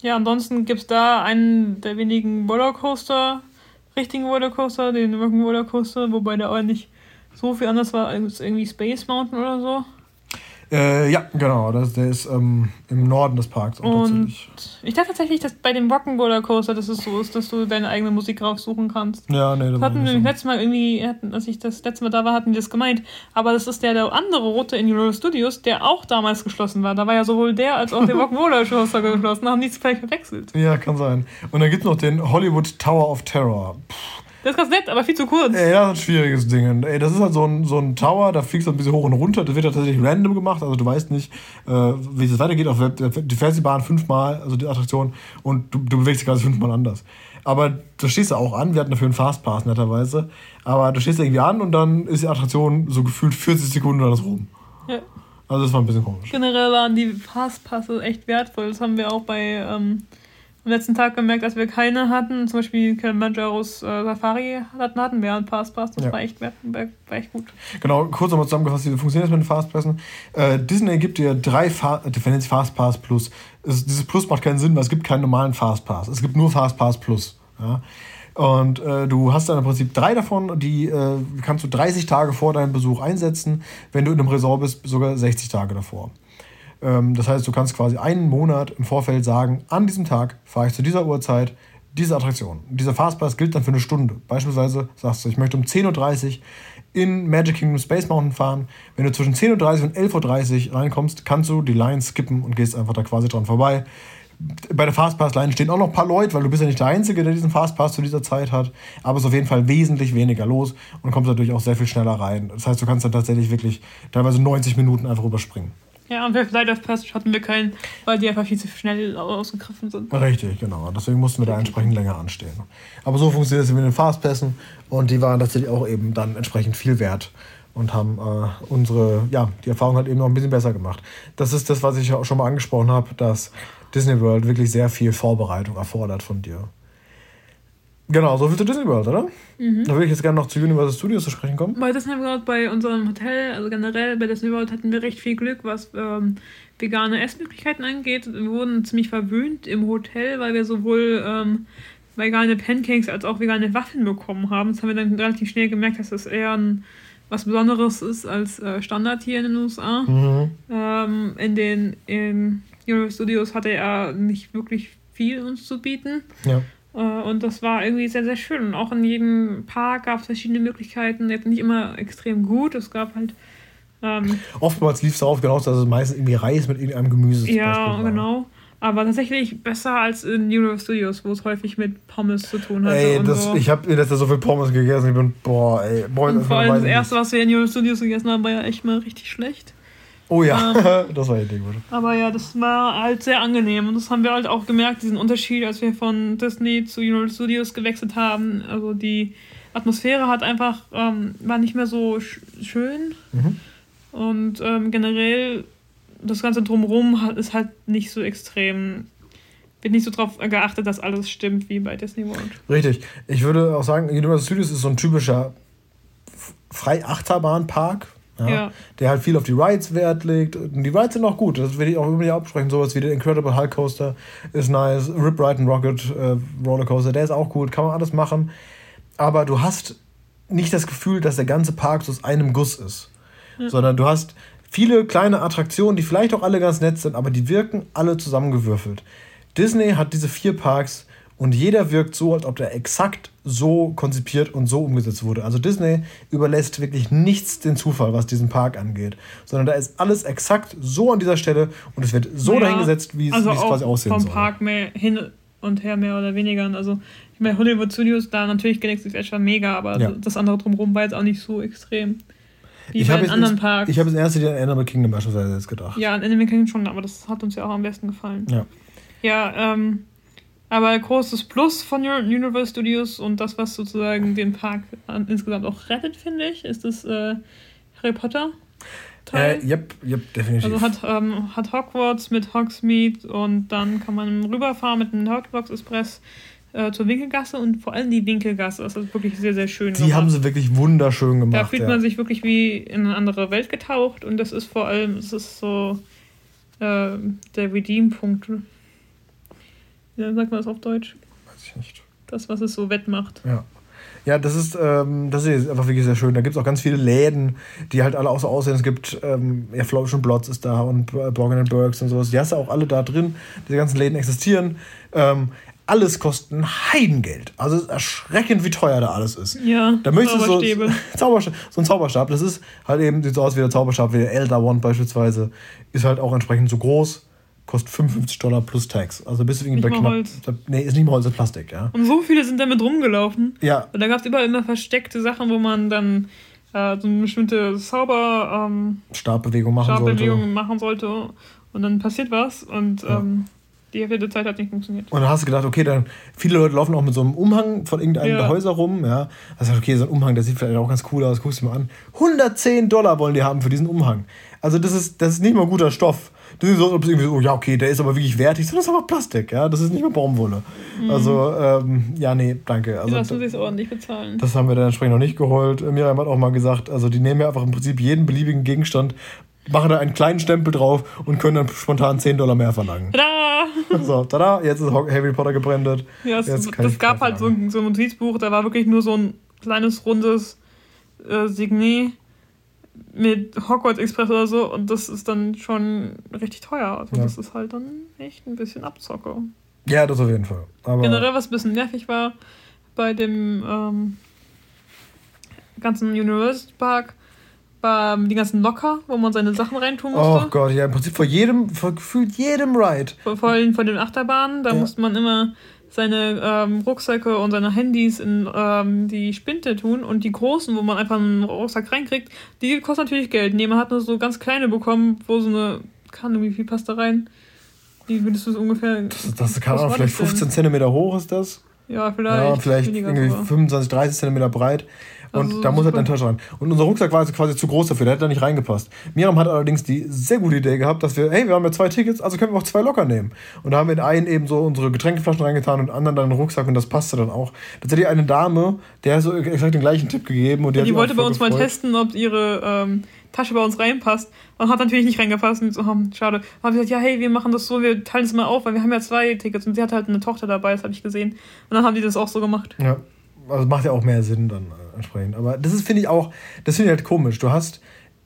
Ja, ansonsten gibt es da einen der wenigen Rollercoaster, richtigen Rollercoaster, den Rock'n Rollercoaster, wobei der auch nicht so viel anders war als irgendwie Space Mountain oder so. Äh, ja, genau. Das, der ist ähm, im Norden des Parks. Und ich dachte tatsächlich, dass bei dem Rock'n'Roller Coaster, dass es so ist, dass du deine eigene Musik raussuchen kannst. Ja, nee, das, hatten wir so. letztes Mal irgendwie, als ich das letzte Mal da war, hatten die das gemeint. Aber das ist der, der andere Route in Universal Studios, der auch damals geschlossen war. Da war ja sowohl der als auch der Rock'n'Roller Coaster geschlossen. Da haben die es vielleicht verwechselt. Ja, kann sein. Und dann gibt es noch den Hollywood Tower of Terror. Puh. Das ist ganz nett, aber viel zu kurz. Ey, das ist ein schwieriges Ding. Ey, das ist halt so ein, so ein Tower, da fliegst du ein bisschen hoch und runter. Das wird ja tatsächlich random gemacht. Also du weißt nicht, äh, wie es weitergeht. Auf, du fährst die Bahn fünfmal, also die Attraktion, und du, du bewegst dich quasi fünfmal anders. Aber du stehst da auch an. Wir hatten dafür einen Fastpass, netterweise. Aber du stehst irgendwie an und dann ist die Attraktion so gefühlt 40 Sekunden oder rum. Ja. Also das war ein bisschen komisch. Generell waren die Fastpasse echt wertvoll. Das haben wir auch bei... Ähm am letzten Tag gemerkt, dass wir keine hatten. Zum Beispiel Kilimanjaros äh, Safari hatten, hatten wir einen Fastpass. Das ja. war, echt, war, war echt gut. Genau, kurz nochmal zusammengefasst, wie funktioniert das mit den Fastpassen? Äh, Disney gibt dir drei, Fa nennt Fastpass Plus. Es, dieses Plus macht keinen Sinn, weil es gibt keinen normalen Fastpass. Es gibt nur Fastpass Plus. Ja? Und äh, du hast dann im Prinzip drei davon, die äh, kannst du 30 Tage vor deinem Besuch einsetzen. Wenn du in einem Resort bist, sogar 60 Tage davor. Ähm, das heißt, du kannst quasi einen Monat im Vorfeld sagen, an diesem Tag fahre ich zu dieser Uhrzeit diese Attraktion, dieser Fastpass gilt dann für eine Stunde. Beispielsweise sagst du, ich möchte um 10.30 Uhr in Magic Kingdom Space Mountain fahren. Wenn du zwischen 10.30 Uhr und 11.30 Uhr reinkommst, kannst du die Line skippen und gehst einfach da quasi dran vorbei. Bei der Fastpass-Line stehen auch noch ein paar Leute, weil du bist ja nicht der Einzige, der diesen Fastpass zu dieser Zeit hat. Aber es ist auf jeden Fall wesentlich weniger los und kommst natürlich auch sehr viel schneller rein. Das heißt, du kannst dann tatsächlich wirklich teilweise 90 Minuten einfach überspringen. Ja, und Flight of Passage hatten wir keinen, weil die einfach viel zu schnell ausgegriffen sind. Richtig, genau. Deswegen mussten wir da entsprechend länger anstehen. Aber so funktioniert es mit den Fastpässen und die waren tatsächlich auch eben dann entsprechend viel wert und haben äh, unsere, ja, die Erfahrung halt eben noch ein bisschen besser gemacht. Das ist das, was ich auch schon mal angesprochen habe, dass Disney World wirklich sehr viel Vorbereitung erfordert von dir. Genau, so viel zu Disney World, oder? Mhm. Da würde ich jetzt gerne noch zu Universal Studios zu sprechen kommen. Bei Disney World, bei unserem Hotel, also generell bei Disney World hatten wir recht viel Glück, was ähm, vegane Essmöglichkeiten angeht. Wir wurden ziemlich verwöhnt im Hotel, weil wir sowohl ähm, vegane Pancakes als auch vegane Waffeln bekommen haben. Das haben wir dann relativ schnell gemerkt, dass das eher ein, was Besonderes ist als äh, Standard hier in den USA. Mhm. Ähm, in den in Universal Studios hatte er nicht wirklich viel uns zu bieten. Ja. Äh, und das war irgendwie sehr, sehr schön. Und auch in jedem Park gab es verschiedene Möglichkeiten. Jetzt nicht immer extrem gut. Es gab halt. Ähm, Oftmals lief es darauf hinaus, dass es meistens irgendwie Reis mit irgendeinem Gemüse Ja, genau. Aber tatsächlich besser als in Universal Studios, wo es häufig mit Pommes zu tun hat. Ey, das, so. ich habe in letzter so viel Pommes gegessen. Ich bin, boah, ey. Boah, und vor allem das erste, was wir in Universal Studios gegessen haben, war ja echt mal richtig schlecht. Oh ja, ähm, das war ja Ding, oder? Aber ja, das war halt sehr angenehm. Und das haben wir halt auch gemerkt, diesen Unterschied, als wir von Disney zu Universal Studios gewechselt haben. Also die Atmosphäre hat einfach, ähm, war nicht mehr so sch schön. Mhm. Und ähm, generell, das Ganze drumherum hat, ist halt nicht so extrem wird nicht so darauf geachtet, dass alles stimmt wie bei Disney World. Richtig. Ich würde auch sagen, Universal Studios ist so ein typischer Frei-Achterbahn-Park, ja, ja. Der halt viel auf die Rides Wert legt. Und die Rides sind auch gut, das werde ich auch immer absprechen. Sowas wie der Incredible Hulk Coaster ist nice, Rip Ride and Rocket äh, Roller Coaster, der ist auch gut, kann man alles machen. Aber du hast nicht das Gefühl, dass der ganze Park so aus einem Guss ist. Ja. Sondern du hast viele kleine Attraktionen, die vielleicht auch alle ganz nett sind, aber die wirken alle zusammengewürfelt. Disney hat diese vier Parks und jeder wirkt so, als ob der exakt so konzipiert und so umgesetzt wurde. Also Disney überlässt wirklich nichts den Zufall, was diesen Park angeht, sondern da ist alles exakt so an dieser Stelle und es wird so naja, dahingesetzt, wie es, also es quasi aussehen vom soll. Vom Park mehr hin und her mehr oder weniger. Also ich meine, Hollywood Studios, da natürlich Galaxy Edge war mega, aber ja. das andere drumherum war jetzt auch nicht so extrem. Wie ich bei den anderen Parks. Ich habe es erst an Animal Kingdom beispielsweise jetzt gedacht. Ja, an Animal Kingdom schon, aber das hat uns ja auch am besten gefallen. Ja. Ja, ähm, aber großes Plus von Universal Studios und das, was sozusagen den Park insgesamt auch rettet, finde ich, ist das äh, Harry Potter. Teil. Äh, yep, yep, definitiv. Also hat, ähm, hat Hogwarts mit Hogsmeade und dann kann man rüberfahren mit einem Hogwarts Express äh, zur Winkelgasse und vor allem die Winkelgasse. Das ist wirklich sehr, sehr schön Die gemacht. haben sie wirklich wunderschön gemacht. Da fühlt ja. man sich wirklich wie in eine andere Welt getaucht und das ist vor allem, es ist so äh, der Redeem-Punkt wie sagt man das auf Deutsch? Weiß ich nicht. Das, was es so wettmacht. Ja. Ja, das ist, ähm, das ist einfach wirklich sehr schön. Da gibt es auch ganz viele Läden, die halt alle auch so aussehen. Es gibt, ähm, ja, Flourish Blotz ist da und Borgen Burks und sowas. Die hast du auch alle da drin. Diese ganzen Läden existieren. Ähm, alles kostet ein Heidengeld. Also es ist erschreckend, wie teuer da alles ist. Ja, da möchtest so, Zauberstab, so ein Zauberstab, das ist halt eben, sieht so aus wie der Zauberstab, wie der Elder Wand beispielsweise, ist halt auch entsprechend so groß kostet 55 Dollar plus Tax. Also bist du irgendwie bei knapp. Holz. Nee, ist nicht mal Holz, ist Plastik, ja. Und so viele sind damit rumgelaufen. Ja. Und da gab es überall immer versteckte Sachen, wo man dann äh, so eine bestimmte Zauber. Ähm, Stabbewegung machen Stabbewegung sollte. machen sollte. Und dann passiert was und. Ja. Ähm, die Hälfte Zeit hat nicht funktioniert. Und dann hast du gedacht, okay, dann viele Leute laufen auch mit so einem Umhang von irgendeinem ja. der Häuser rum, ja. Also okay, so ein Umhang, der sieht vielleicht auch ganz cool aus, guckst du mal an. 110 Dollar wollen die haben für diesen Umhang. Also das ist, das ist nicht mal guter Stoff. Das ist so, irgendwie so, ja, okay, der ist aber wirklich wertig. Das ist aber Plastik, ja. Das ist nicht mehr Baumwolle. Mhm. Also, ähm, ja, nee, danke. Also, die lassen sich ordentlich bezahlen. Das haben wir dann entsprechend noch nicht geholt. Miriam hat auch mal gesagt, also die nehmen ja einfach im Prinzip jeden beliebigen Gegenstand, machen da einen kleinen Stempel drauf und können dann spontan 10 Dollar mehr verlangen. Tada! So, tada, jetzt ist Harry Potter gebrandet. Ja, es, das gab halt so ein, so ein Notizbuch, da war wirklich nur so ein kleines, rundes äh, Signet mit Hogwarts Express oder so und das ist dann schon richtig teuer. Also ja. das ist halt dann echt ein bisschen Abzocke. Ja, das auf jeden Fall. Aber Generell, was ein bisschen nervig war bei dem ähm, ganzen Universal Park, war die ganzen Locker, wo man seine Sachen reintun musste. Oh Gott, ja, im Prinzip vor jedem, vor gefühlt jedem Ride. Vor, vor allem von den Achterbahnen, da Ja. musste man immer seine ähm, Rucksäcke und seine Handys in ähm, die Spinte tun und die großen, wo man einfach einen Rucksack reinkriegt, die kosten natürlich Geld. Nee, man hat nur so ganz kleine bekommen, wo so eine, kann wie viel passt da rein? Wie würdest du es ungefähr? Das, das Ahnung, war vielleicht das denn? 15 Zentimeter hoch ist das. Ja, vielleicht. Ja, vielleicht irgendwie sogar. 25, 30 Zentimeter breit. Und Also da muss halt super. eine Tasche rein. Und unser Rucksack war jetzt quasi zu groß dafür, der hätte da nicht reingepasst. Miriam hat allerdings die sehr gute Idee gehabt, dass wir, hey, wir haben ja zwei Tickets, also können wir auch zwei locker nehmen. Und da haben wir in einen eben so unsere Getränkeflaschen reingetan und in den anderen dann einen Rucksack und das passte dann auch. Tatsächlich eine Dame, der hat so exakt den gleichen Tipp gegeben und die, Ja, hat die wollte bei uns mal gefreut. testen, ob ihre ähm, Tasche bei uns reinpasst. Und hat natürlich nicht reingepasst. Und so, hm, schade. Und haben gesagt, ja, hey, wir machen das so, wir teilen es mal auf, weil wir haben ja zwei Tickets. Und sie hatte halt eine Tochter dabei, das habe ich gesehen. Und dann haben die das auch so gemacht. Ja, also macht ja auch mehr Sinn dann äh, entsprechend. Aber das ist, finde ich auch, das finde ich halt komisch. Du hast,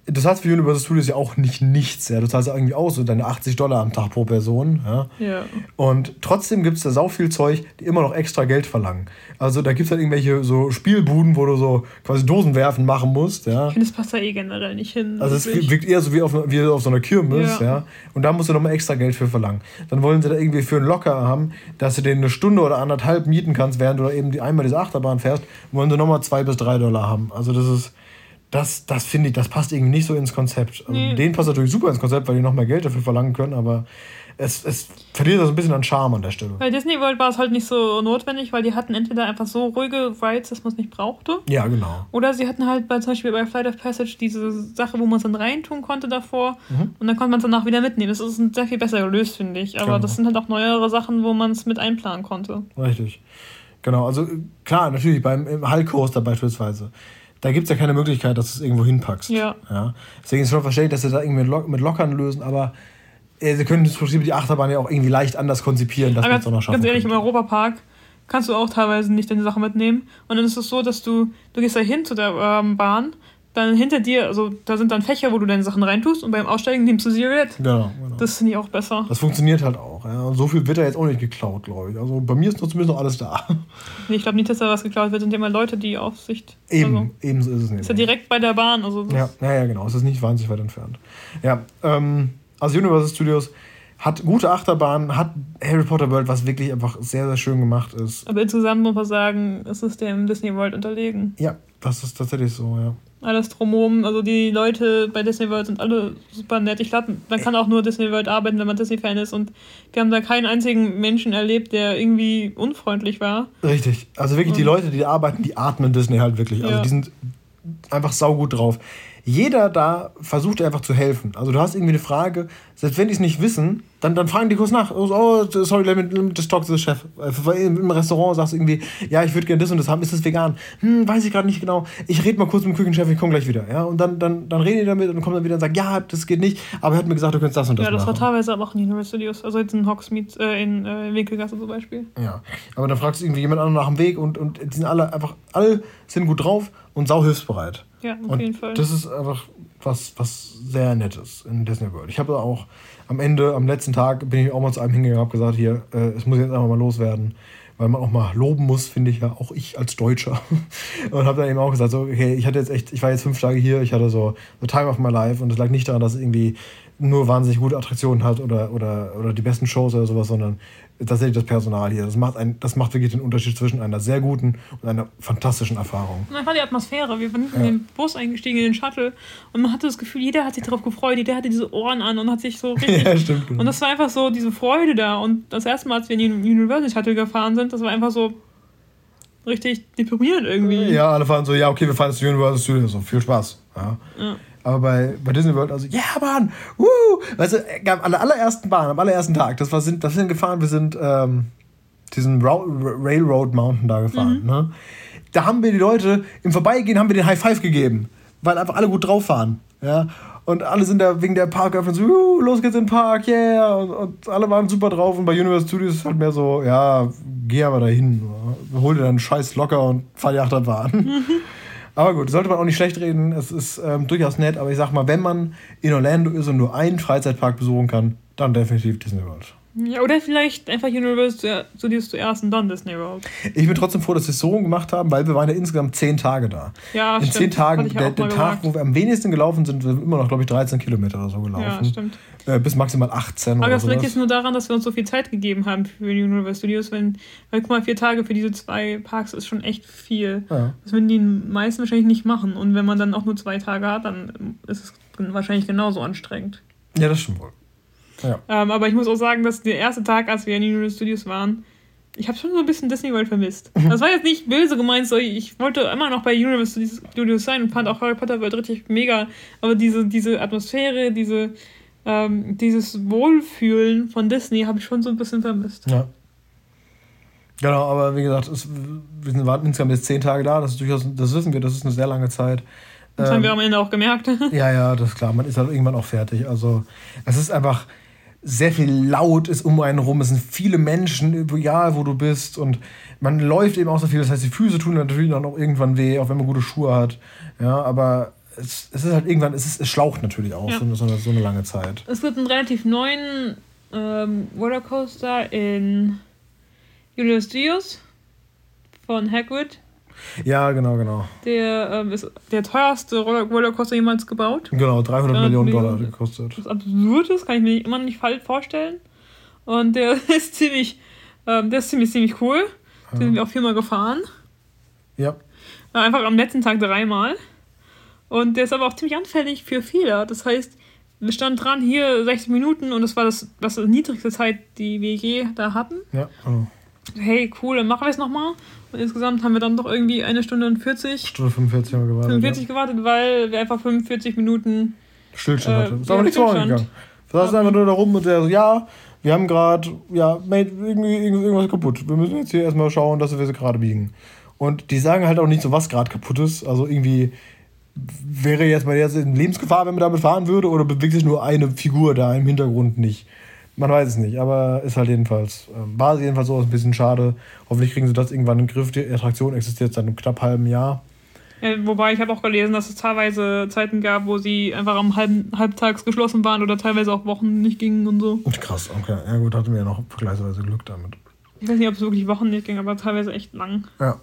du zahlst für Universal Studios ja auch nicht nichts, ja. Du zahlst ja irgendwie auch so deine 80 Dollar am Tag pro Person, ja. Ja. Und trotzdem gibt es da sau viel Zeug, die immer noch extra Geld verlangen. Also da gibt es halt irgendwelche so Spielbuden, wo du so quasi Dosen werfen machen musst, ja. Ich finde, das passt da eh generell nicht hin. Also es wirkt eher so wie auf, wie auf so einer Kirmes, ja. Ja. Und da musst du nochmal extra Geld für verlangen. Dann wollen sie da irgendwie für einen Locker haben, dass du den eine Stunde oder anderthalb mieten kannst, während du da eben die, einmal diese Achterbahn fährst, wollen sie nochmal zwei bis drei Dollar haben. Also das ist, das, das finde ich, das passt irgendwie nicht so ins Konzept. Also Nee. denen passt natürlich super ins Konzept, weil die noch mehr Geld dafür verlangen können, aber es, es verliert so ein bisschen an Charme an der Stelle. Bei Disney World war es halt nicht so notwendig, weil die hatten entweder einfach so ruhige Rides, dass man es nicht brauchte. Ja, genau. Oder sie hatten halt bei, zum Beispiel bei Flight of Passage diese Sache, wo man es dann reintun konnte davor Mhm. und dann konnte man es danach wieder mitnehmen. Das ist sehr viel besser gelöst, finde ich. Aber Genau. das sind halt auch neuere Sachen, wo man es mit einplanen konnte. Richtig. Genau, also klar, natürlich beim im Hulk Coaster beispielsweise. Da gibt es ja keine Möglichkeit, dass du es irgendwo hinpackst. Ja. ja. Deswegen ist schon verständlich, dass sie da irgendwie mit, Lock mit Lockern lösen, aber äh, sie können im Prinzip die Achterbahn ja auch irgendwie leicht anders konzipieren, dass man es ganz, auch noch schaffen ganz ehrlich, im könnte. Europapark kannst du auch teilweise nicht deine Sachen mitnehmen. Und dann ist es so, dass du, du gehst da hin zu der ähm, Bahn, dann hinter dir, also da sind dann Fächer, wo du deine Sachen reintust und beim Aussteigen nimmst du sie mit. Genau, genau. Das, Das finde ich auch besser. funktioniert halt auch. Ja. So viel wird da jetzt auch nicht geklaut, glaube ich. Also bei mir ist noch zumindest noch alles da. Nee, ich glaube nicht, dass da was geklaut wird, sind ja immer Leute, die Aufsicht. Eben, Also, ebenso ist es nicht. ist ja direkt bei der Bahn. Also das Ja, ja, ja, genau. Es ist nicht wahnsinnig weit entfernt. Ja, ähm, also Universal Studios hat gute Achterbahnen, hat Harry Potter World, was wirklich einfach sehr, sehr schön gemacht ist. Aber insgesamt muss man sagen, es ist dem Disney World unterlegen. Ja, das ist tatsächlich so, ja. Alles drumherum, also die Leute bei Disney World sind alle super nett. Ich glaube, man kann auch nur Disney World arbeiten, wenn man Disney-Fan ist. Und wir haben da keinen einzigen Menschen erlebt, der irgendwie unfreundlich war. Richtig. Also wirklich, die Mhm. Leute, die da arbeiten, die atmen Disney halt wirklich. Also Ja. die sind einfach saugut drauf. Jeder da versucht dir einfach zu helfen. Also du hast irgendwie eine Frage, selbst wenn die es nicht wissen, dann, dann fragen die kurz nach. Oh, sorry, let me, let me just talk to the chef. Äh, Im Restaurant sagst du irgendwie, ja, ich würde gerne das und das haben, ist das vegan? Hm, weiß ich gerade nicht genau. Ich rede mal kurz mit dem Küchenchef, ich komme gleich wieder. Ja, und dann, dann, dann reden die damit und kommen dann wieder und sagen, ja, das geht nicht, aber er hat mir gesagt, du könntest das und das ja, das war machen. teilweise aber auch in Studios. Also jetzt in Hogsmeade, äh, in äh, Winkelgasse zum Beispiel. Ja, aber dann fragst du irgendwie jemand anderen nach dem Weg und, und die sind alle einfach, alle sind gut drauf und sau hilfsbereit. Ja, auf und jeden Fall. Das ist einfach was, was sehr Nettes in Disney World. Ich habe auch am Ende, am letzten Tag, bin ich auch mal zu einem hingegangen und habe gesagt, hier, äh, es muss jetzt einfach mal loswerden. Weil man auch mal loben muss, finde ich ja, auch ich als Deutscher. und habe dann eben auch gesagt, so, okay, ich hatte jetzt echt, ich war jetzt fünf Tage hier, ich hatte so, so Time of my life und es lag nicht daran, dass es irgendwie nur wahnsinnig gute Attraktionen hat oder, oder, oder die besten Shows oder sowas, sondern tatsächlich das Personal hier. Das macht, ein, das macht wirklich den Unterschied zwischen einer sehr guten und einer fantastischen Erfahrung. Und einfach die Atmosphäre. Wir sind in Ja. den Bus eingestiegen, in den Shuttle. Und man hatte das Gefühl, jeder hat sich darauf gefreut. Jeder hatte diese Ohren an und hat sich so richtig. Ja, stimmt. Und das war einfach so diese Freude da. Und das erste Mal, als wir in den University Shuttle gefahren sind, das war einfach so richtig deprimierend irgendwie. Ja, alle fahren so, ja, okay, wir fahren jetzt zu Universal Studios, so, viel Spaß. Ja. Ja. Aber bei, bei Disney World, also, ja, Mann, wuh! Weißt du, am allerersten Bahn, am allerersten Tag, das war, sind, das sind gefahren, wir sind ähm, diesen Ra Railroad Mountain da gefahren, ne? Da haben wir die Leute, im Vorbeigehen haben wir den High Five gegeben, weil einfach alle gut drauf waren, ja? Und alle sind da wegen der Parköffnung so, "Juhu, los geht's in den Park, yeah! Und, und alle waren super drauf. Und bei Universal Studios ist halt mehr so, ja, geh aber dahin. Hol dir dann Scheiß locker und fahr die Achterbahn. Aber gut, sollte man auch nicht schlecht reden. Es ist ähm, durchaus nett. Aber ich sag mal, wenn man in Orlando ist und nur einen Freizeitpark besuchen kann, dann definitiv Disney World. Ja, oder vielleicht einfach Universal Studios zuerst und dann Disney World. Ich bin trotzdem froh, dass sie es so gemacht haben, weil wir waren ja insgesamt zehn Tage da. Ja, In stimmt. zehn Tagen, der, der Tag, gesagt. wo wir am wenigsten gelaufen sind, sind wir immer noch, glaube ich, 13 Kilometer oder so gelaufen. Ja, stimmt. Äh, bis maximal 18 Aber das liegt jetzt nur daran, dass wir uns so viel Zeit gegeben haben für Universal Studios. Wenn, weil guck mal, vier Tage für diese zwei Parks ist schon echt viel. Ja. Das würden die meisten wahrscheinlich nicht machen. Und wenn man dann auch nur zwei Tage hat, dann ist es wahrscheinlich genauso anstrengend. ja, das stimmt wohl. Ja. Ähm, aber ich muss auch sagen, dass der erste Tag, als wir in Universal Studios waren, ich habe schon so ein bisschen Disney World vermisst. Mhm. Das war jetzt nicht böse gemeint, so ich wollte immer noch bei Universal Studios sein und fand auch Harry Potter World richtig mega. Aber diese, diese Atmosphäre, diese, ähm, dieses Wohlfühlen von Disney habe ich schon so ein bisschen vermisst. ja. Genau, aber wie gesagt, es, wir sind- waren insgesamt jetzt zehn Tage da, das ist durchaus, das wissen wir, das ist eine sehr lange Zeit. Das Ähm, haben wir am Ende auch gemerkt. Ja, ja, das ist klar. Man ist halt irgendwann auch fertig. Also, es ist einfach sehr viel laut ist um einen rum. Es sind viele Menschen, egal wo du bist. Und man läuft eben auch so viel. Das heißt, die Füße tun natürlich dann auch irgendwann weh, auch wenn man gute Schuhe hat. Ja, aber es, es ist halt irgendwann, es, ist, es schlaucht natürlich auch Ja. so, eine- so, eine, so eine lange Zeit. Es gibt einen relativ neuen ähm, Rollercoaster in Universal Studios von Hagrid. Ja, genau, genau. Der ähm, ist der teuerste Roller Rollercoaster jemals gebaut. Genau, 300 Ja, Millionen Millionen. Dollar gekostet. Das ist absurd ist, kann ich mir immer nicht falsch vorstellen. Und der ist ziemlich, ähm, der ist ziemlich, ziemlich cool. Den sind wir auch viermal gefahren. Ja, Äh, Einfach am letzten Tag dreimal. Und der ist aber auch ziemlich anfällig für Fehler. Das heißt, wir standen dran, hier 60 Minuten und das war das, das die niedrigste Zeit, die wir je da hatten. ja, genau. Hey, cool, dann machen wir es nochmal. Und insgesamt haben wir dann doch irgendwie eine Stunde und 40, Stunde 45 haben wir gewartet. 45 gewartet, weil wir einfach 45 Minuten. Ja. Stillstand Äh, hatte. Ist ja, aber nichts Stillstand. vorangegangen. Wir saßen einfach nur da rum und der so, ja, wir haben gerade, ja, mate, irgendwie, irgendwie irgendwas kaputt. Wir müssen jetzt hier erstmal schauen, dass wir sie gerade biegen. Und die sagen halt auch nicht so, was gerade kaputt ist. Also irgendwie wäre jetzt mal jetzt in Lebensgefahr, wenn man damit fahren würde, oder bewegt sich nur eine Figur da im Hintergrund nicht. Man weiß es nicht, aber ist halt jedenfalls, äh, war jedenfalls so ein bisschen schade. Hoffentlich kriegen sie das irgendwann in den Griff. Die Attraktion existiert seit einem knapp halben Jahr. Äh, wobei ich habe auch gelesen, dass es teilweise Zeiten gab, wo sie einfach am halben, halbtags geschlossen waren oder teilweise auch Wochen nicht gingen und so. Krass, okay. Ja gut, hatten wir ja noch vergleichsweise Glück damit. Ich weiß nicht, ob es wirklich Wochen nicht ging, aber teilweise echt lang. Ja.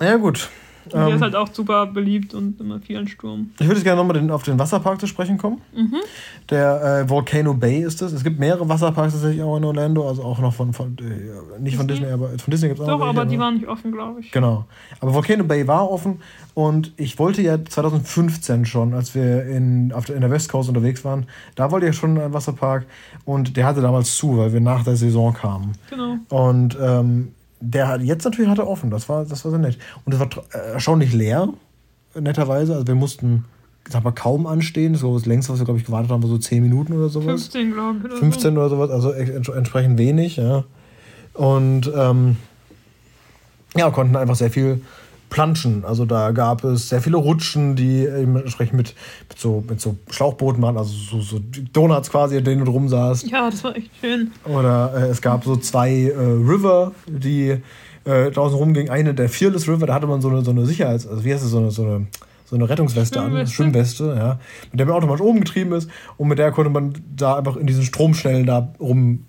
Ja, gut. Und der Ähm, ist halt auch super beliebt und immer viel an Sturm. ich würde jetzt gerne nochmal auf den Wasserpark zu sprechen kommen. Mhm. Der äh, Volcano Bay ist es. Es gibt mehrere Wasserparks tatsächlich auch in Orlando, also auch noch von, von äh, nicht von Disney? Disney, aber von Disney gibt es auch Doch, noch welche, aber die waren nicht offen, glaube ich. Genau. Aber Volcano Bay war offen und ich wollte ja 2015 schon, als wir in, auf der, in der West Coast unterwegs waren, da wollte ich schon einen Wasserpark und der hatte damals zu, weil wir nach der Saison kamen. Genau. Und ähm, der hat jetzt natürlich hat er offen, das war, das war sehr nett. Und es war äh, erstaunlich leer, netterweise. Also wir mussten, sag mal, kaum anstehen. So das längste, was wir, glaube ich, gewartet haben, war so 10 Minuten oder sowas. 15, glaube ich. Oder 15 oder sowas, also ents entsprechend wenig, ja. Und ähm, ja, konnten einfach sehr viel planschen. Also da gab es sehr viele Rutschen, die entsprechend mit, mit, so, mit so Schlauchbooten waren, also so, so Donuts quasi, an denen du drum saßt. Ja, das war echt schön. Oder äh, es gab so zwei äh, River, die äh, draußen rumgingen. Eine der Fearless River, da hatte man so eine, so eine Sicherheits-, also wie heißt das, so eine, so eine, so eine Rettungsweste an, Schwimmweste. Schwimmweste, ja, mit der man automatisch oben getrieben ist und mit der konnte man da einfach in diesen Stromschnellen da rum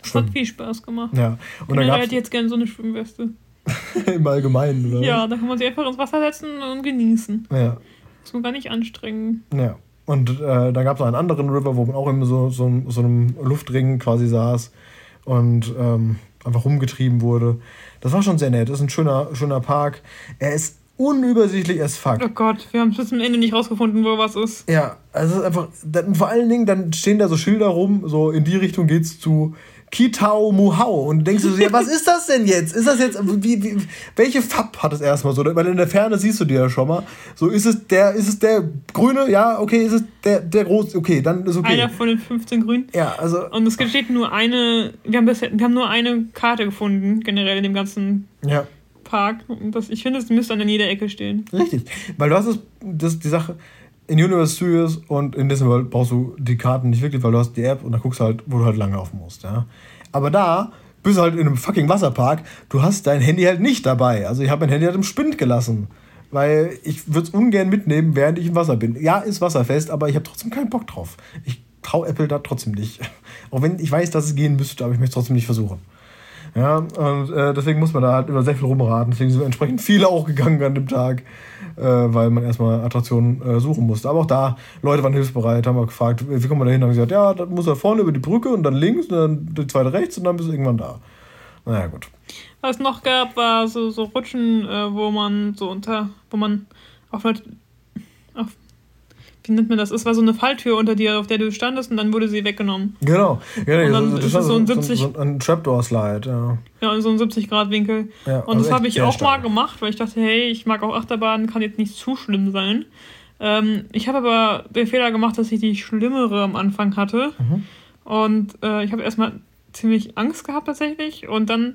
Das hat viel Spaß gemacht. Ja, und dann Generell gab hätte jetzt gerne so eine Schwimmweste. im Allgemeinen, oder? Ja, da kann man sich einfach ins Wasser setzen und genießen. Ja, Muss man gar nicht anstrengen. ja. Und äh, da gab es noch einen anderen River, wo man auch in so, so, so einem Luftring quasi saß und ähm, einfach rumgetrieben wurde. Das war schon sehr nett. Das ist ein schöner, schöner Park. Er ist unübersichtlich as fuck. Oh Gott, wir haben bis zum Ende nicht rausgefunden, wo was ist. Ja, also es ist einfach, dann, vor allen Dingen, dann stehen da so Schilder rum, so in die Richtung geht's zu Kitao Muhao. Und du denkst du so, ja, was ist das denn jetzt? Ist das jetzt, wie, wie, welche Fab hat es erstmal so? Weil in der Ferne siehst du die ja schon mal. So, ist es der, ist es der grüne? Ja, okay, ist es der, der große? Okay, dann ist okay. Einer von den 15 Grünen. Ja, also, Und es steht nur eine, wir haben, bisher, wir haben nur eine Karte gefunden, generell in dem ganzen ja. Park. Das, ich finde, es müsste an jeder Ecke stehen. Richtig. Weil du hast das, das die Sache, in Universal Studios und in Disney World brauchst du die Karten nicht wirklich, weil du hast die App und dann guckst halt, wo du halt lang laufen musst. Ja? Aber da bist du halt in einem fucking Wasserpark, du hast dein Handy halt nicht dabei. Also ich habe mein Handy halt im Spind gelassen. Weil ich würde es ungern mitnehmen, während ich im Wasser bin. Ja, ist wasserfest, aber ich habe trotzdem keinen Bock drauf. Ich traue Apple da trotzdem nicht. Auch wenn ich weiß, dass es gehen müsste, aber ich möchte es trotzdem nicht versuchen. Ja, und äh, deswegen muss man da halt über sehr viel rumraten. Deswegen sind entsprechend viele auch gegangen an dem Tag, weil man erstmal Attraktionen äh, suchen musste. Aber auch da, Leute waren hilfsbereit, haben wir gefragt, wie kommen wir da hin? Haben gesagt, ja, dann muss er vorne über die Brücke und dann links und dann die zweite rechts und dann bist du irgendwann da. Naja, gut. Was es noch gab, war so, so Rutschen, äh, wo man so unter, wo man auf einer wie nennt man das? Es war so eine Falltür unter dir, auf der du standest und dann wurde sie weggenommen. Genau. Ja, und dann das ist es so ein 70 so, so ein Trapdoor-Slide, ja. Ja, so ein 70-Grad-Winkel. Ja, und also das habe ich auch stark. mal gemacht, weil ich dachte, hey, ich mag auch Achterbahnen, kann jetzt nicht zu schlimm sein. Ähm, ich habe aber den Fehler gemacht, dass ich die schlimmere am Anfang hatte. Mhm. Und äh, ich habe erstmal ziemlich Angst gehabt tatsächlich. Und dann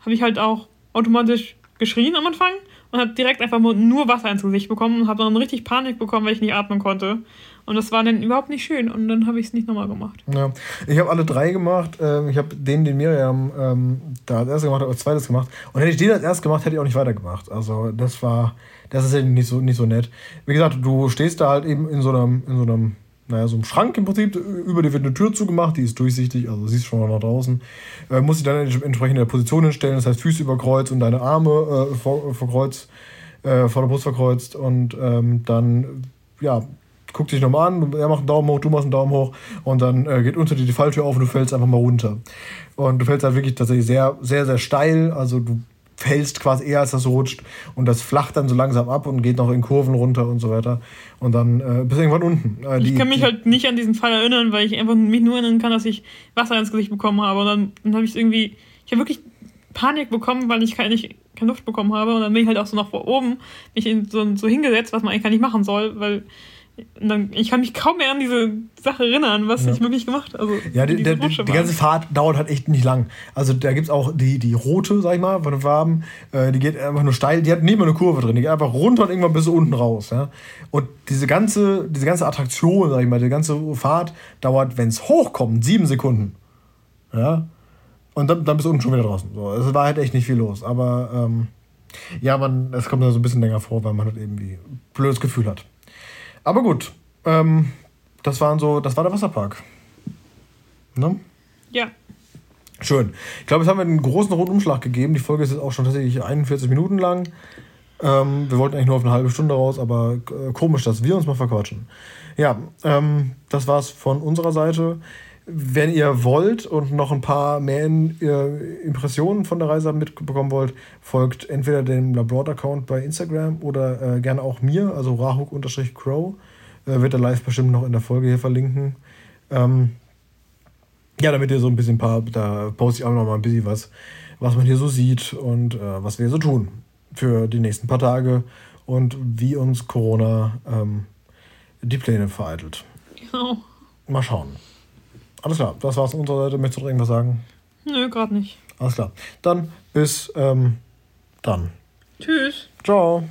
habe ich halt auch automatisch geschrien am Anfang und habe direkt einfach nur Wasser ins Gesicht bekommen und habe dann richtig Panik bekommen, weil ich nicht atmen konnte. Und das war dann überhaupt nicht schön und dann habe ich es nicht nochmal gemacht. Ja, ich habe alle drei gemacht. Ähm, ich habe den, den Miriam ähm, da als erstes gemacht hat, als zweites gemacht. Und hätte ich den als erstes gemacht, hätte ich auch nicht weitergemacht. Also das war, das ist nicht so, nicht so nett. Wie gesagt, du stehst da halt eben in so einem, in so einem naja, so einem Schrank im Prinzip. Über dir wird eine Tür zugemacht, die ist durchsichtig, also siehst schon nach draußen. Äh, musst dich dann entsprechend in der Position hinstellen, das heißt Füße über Kreuz und deine Arme äh, vor, vor, Kreuz, äh, vor der Brust verkreuzt und ähm, dann, ja, guckt sich nochmal an, er macht einen Daumen hoch, du machst einen Daumen hoch und dann äh, geht unter dir die Falltür auf und du fällst einfach mal runter. Und du fällst halt wirklich tatsächlich sehr, sehr, sehr steil, also du fällst quasi eher, als das rutscht. Und das flacht dann so langsam ab und geht noch in Kurven runter und so weiter. Und dann äh, bis irgendwann unten. Äh, die, ich kann mich halt nicht an diesen Fall erinnern, weil ich einfach mich nur erinnern kann, dass ich Wasser ins Gesicht bekommen habe. Und dann, dann habe ich irgendwie, ich habe wirklich Panik bekommen, weil ich keine, nicht, keine Luft bekommen habe. Und dann bin ich halt auch so nach vor oben, mich in so, so hingesetzt, was man eigentlich gar nicht machen soll, weil dann, ich kann mich kaum mehr an diese Sache erinnern, was ja. ich wirklich gemacht habe. Also, ja, die, die, die, ganze Fahrt dauert halt echt nicht lang. Also da gibt es auch die, die rote, sag ich mal, von den Farben, äh, die geht einfach nur steil, die hat nicht mal eine Kurve drin, die geht einfach runter und irgendwann bis unten raus. Ja? Und diese ganze, diese ganze Attraktion, sag ich mal, die ganze Fahrt dauert, wenn es hochkommt, sieben Sekunden. Ja. Und dann, dann bist du unten schon wieder draußen. So, es war halt echt nicht viel los. Aber ähm, ja, man, es kommt dann so ein bisschen länger vor, weil man halt irgendwie ein blödes Gefühl hat. Aber gut, ähm, das waren so, das war der Wasserpark. Ne? Ja. Schön. Ich glaube, jetzt haben wir einen großen Rundumschlag gegeben. Die Folge ist jetzt auch schon tatsächlich 41 Minuten lang. Ähm, wir wollten eigentlich nur auf eine halbe Stunde raus, aber äh, komisch, dass wir uns mal verquatschen. Ja, ähm, das war's von unserer Seite. Wenn ihr wollt und noch ein paar mehr äh, Impressionen von der Reise mitbekommen wollt, folgt entweder dem Labroad-Account bei Instagram oder äh, gerne auch mir, also rahuk-crow. Äh, wird er live bestimmt noch in der Folge hier verlinken. Ähm, ja, damit ihr so ein bisschen paar, da poste ich auch noch mal ein bisschen was, was man hier so sieht und äh, was wir so tun für die nächsten paar Tage und wie uns Corona ähm, die Pläne vereitelt. Genau. Mal schauen. Alles klar, das war's unserer Seite. Möchtest du noch irgendwas sagen? Nö, gerade nicht. Alles klar. Dann bis ähm, dann. Tschüss. Ciao.